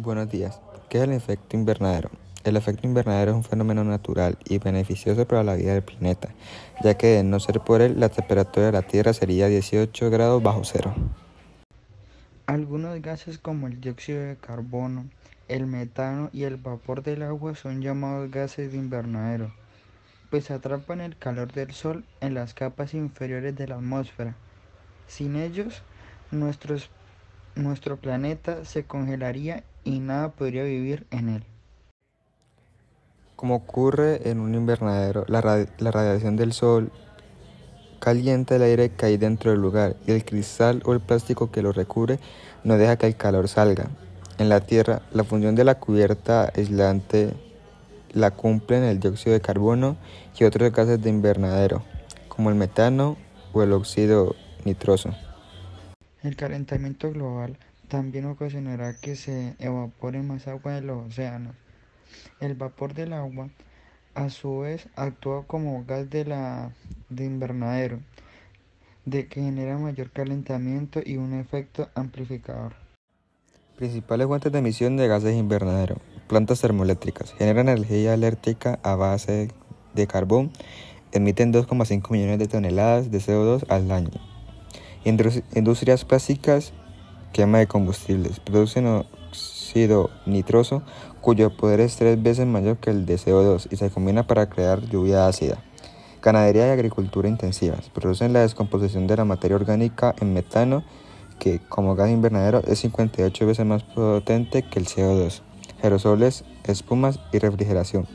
Buenos días. ¿Qué es el efecto invernadero? El efecto invernadero es un fenómeno natural y beneficioso para la vida del planeta, ya que de no ser por él, la temperatura de la Tierra sería 18 grados bajo cero. Algunos gases como el dióxido de carbono, el metano y el vapor del agua son llamados gases de invernadero, pues atrapan el calor del Sol en las capas inferiores de la atmósfera. Sin ellos, nuestros nuestro planeta se congelaría y nada podría vivir en él. Como ocurre en un invernadero, la, radiación del sol calienta el aire que hay dentro del lugar y el cristal o el plástico que lo recubre no deja que el calor salga. En la Tierra, la función de la cubierta aislante la cumplen el dióxido de carbono y otros gases de invernadero, como el metano o el óxido nitroso. El calentamiento global también ocasionará que se evapore más agua de los océanos. El vapor del agua, a su vez, actúa como gas de, la, de invernadero, de que genera mayor calentamiento y un efecto amplificador. Principales fuentes de emisión de gases de invernadero. Plantas termoeléctricas. Generan energía eléctrica a base de carbón. Emiten 2,5 millones de toneladas de CO2 al año. Industrias plásticas, quema de combustibles, producen óxido nitroso cuyo poder es tres veces mayor que el de CO2 y se combina para crear lluvia ácida. Ganadería y agricultura intensivas producen la descomposición de la materia orgánica en metano que como gas invernadero es 58 veces más potente que el CO2. Aerosoles, espumas y refrigeración.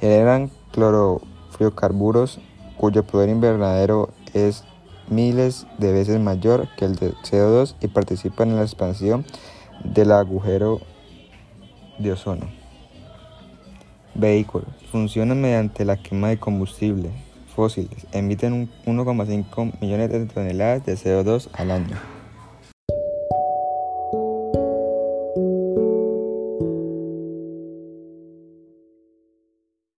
Generan clorofluorocarburos cuyo poder invernadero es miles de veces mayor que el de CO2 y participan en la expansión del agujero de ozono. Vehículos. Funcionan mediante la quema de combustible fósiles. Emiten 1,5 millones de toneladas de CO2 al año.